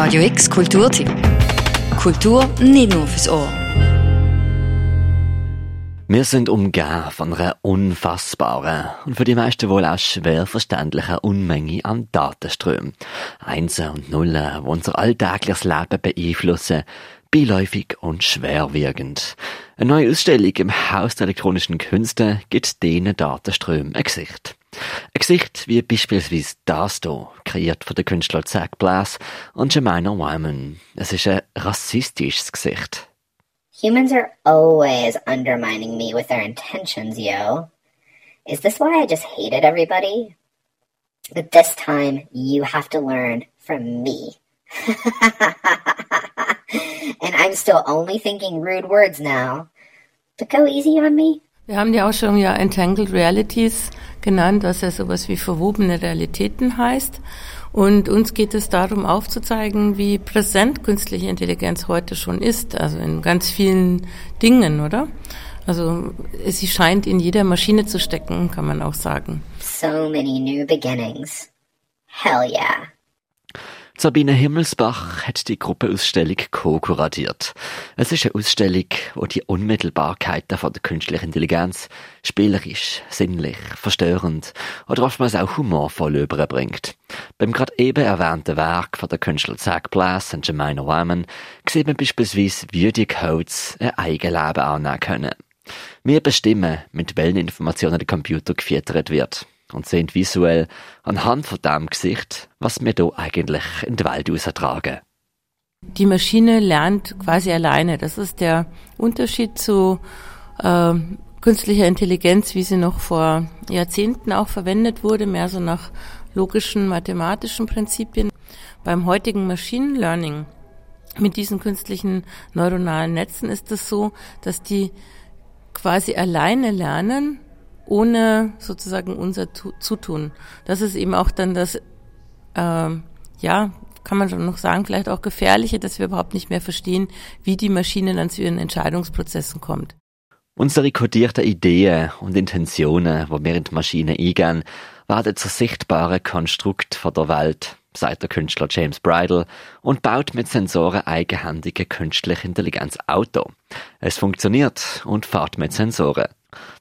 Radio X Kulturtipp. Kultur nicht nur fürs Ohr. Wir sind umgeben von einer unfassbaren und für die meisten wohl auch schwer verständlichen Unmenge an Datenströmen. Einsen und Nullen, die unser alltägliches Leben beeinflussen, beiläufig und schwerwiegend. Eine neue Ausstellung im Haus der elektronischen Künste gibt diesen Datenströmen ein Gesicht. Ein Gesicht wie beispielsweise das hier, kreiert von Zach Blass und Jemina Wyman. Es ist ein rassistisches Gesicht. Humans are always undermining me with their intentions, yo. Is this why I just hated everybody? But this time, you have to learn from me. and I'm still only thinking rude words now. But go easy on me. Wir haben die Ausstellung ja Entangled Realities genannt, was ja sowas wie verwobene Realitäten heißt. Und uns geht es darum aufzuzeigen, wie präsent künstliche Intelligenz heute schon ist, also in ganz vielen Dingen, oder? Also sie scheint in jeder Maschine zu stecken, kann man auch sagen. So many new beginnings. Hell yeah. Sabine Himmelsbach hat die Gruppenausstellung co-kuratiert. Es ist eine Ausstellung, wo die Unmittelbarkeiten von der künstlichen Intelligenz spielerisch, sinnlich, verstörend oder oftmals auch humorvoll überbringt. Beim gerade eben erwähnten Werk von der Künstler Zach Blass und Jemina Wyman sieht man beispielsweise, wie die Codes ein Eigenleben annehmen können. Wir bestimmen, mit welchen Informationen der Computer gefüttert wird und sehen visuell anhand von dem Gesicht, was wir hier eigentlich in die Welt austragen. Die Maschine lernt quasi alleine. Das ist der Unterschied zu äh, künstlicher Intelligenz, wie sie noch vor Jahrzehnten auch verwendet wurde, mehr so nach logischen mathematischen Prinzipien. Beim heutigen Machine Learning mit diesen künstlichen neuronalen Netzen ist es so, dass die quasi alleine lernen, ohne sozusagen unser Zutun. Das ist eben auch dann das, äh, ja, kann man schon noch sagen, vielleicht auch gefährliche, dass wir überhaupt nicht mehr verstehen, wie die Maschine dann zu ihren Entscheidungsprozessen kommt. Unsere kodierten Ideen und Intentionen, die wir in die Maschine eingehen, werden zu sichtbaren Konstrukt von der Welt, sagt der Künstler James Bridle und baut mit Sensoren eigenhändige künstliche Intelligenz Auto. Es funktioniert und fährt mit Sensoren.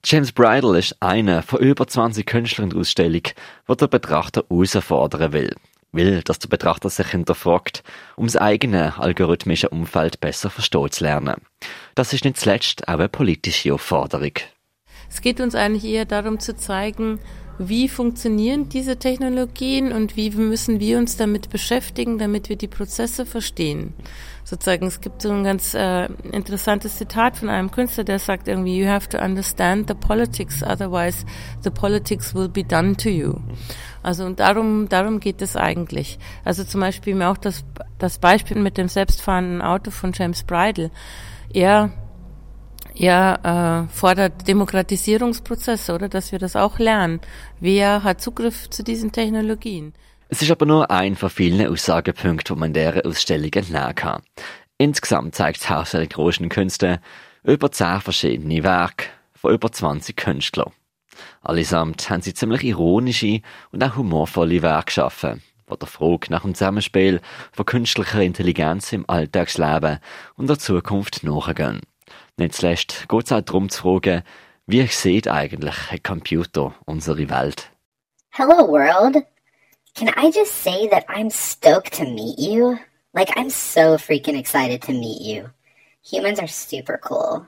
James Bridle ist einer von über 20 Künstlern der Ausstellung, die der Betrachter herausfordern will. Will, dass der Betrachter sich hinterfragt, um das eigene algorithmische Umfeld besser verstehen zu lernen. Das ist nicht zuletzt auch eine politische Aufforderung. Es geht uns eigentlich eher darum zu zeigen, wie funktionieren diese Technologien und wie müssen wir uns damit beschäftigen, damit wir die Prozesse verstehen. Sozusagen, es gibt so ein ganz äh, interessantes Zitat von einem Künstler, der sagt irgendwie, you have to understand the politics, otherwise the politics will be done to you. Also und darum, darum geht es eigentlich. Also zum Beispiel mir auch das, das Beispiel mit dem selbstfahrenden Auto von James Bridle. Er er äh, fordert Demokratisierungsprozesse, oder dass wir das auch lernen. Wer hat Zugriff zu diesen Technologien? Es ist aber nur ein von vielen Aussagepunkten, die man dieser Ausstellung entnehmen kann. Insgesamt zeigt das Haus der elektronischen Künste über zehn verschiedene Werke von über 20 Künstlern. Allesamt haben sie ziemlich ironische und auch humorvolle Werke geschaffen, die der Frage nach dem Zusammenspiel von künstlicher Intelligenz im Alltagsleben und der Zukunft nachgehen. Nicht zuletzt geht es auch darum zu fragen, wie sieht eigentlich ein Computer unsere Welt? Hello world. Can I just say that I'm stoked to meet you? Like I'm so freaking excited to meet you. Humans are super cool.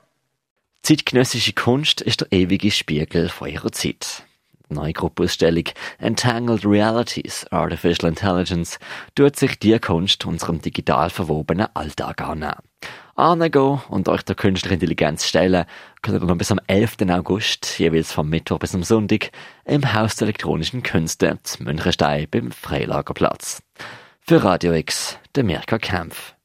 Zeitgenössische Kunst ist der ewige Spiegel von ihrer Zeit. Die neue Gruppenausstellung Entangled Realities Artificial Intelligence tut sich die Kunst unserem digital verwobenen Alltag annehmen angehen und euch der künstlichen Intelligenz stellen, könnt ihr noch bis am 11. August, jeweils vom Mittwoch bis am Sonntag, im Haus der elektronischen Künste zu Münchenstein beim Freilagerplatz. Für Radio X, der Mirka Kempf.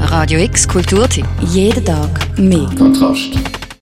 Radio X Kulturtipp. Jeden Tag mehr. Kontrast.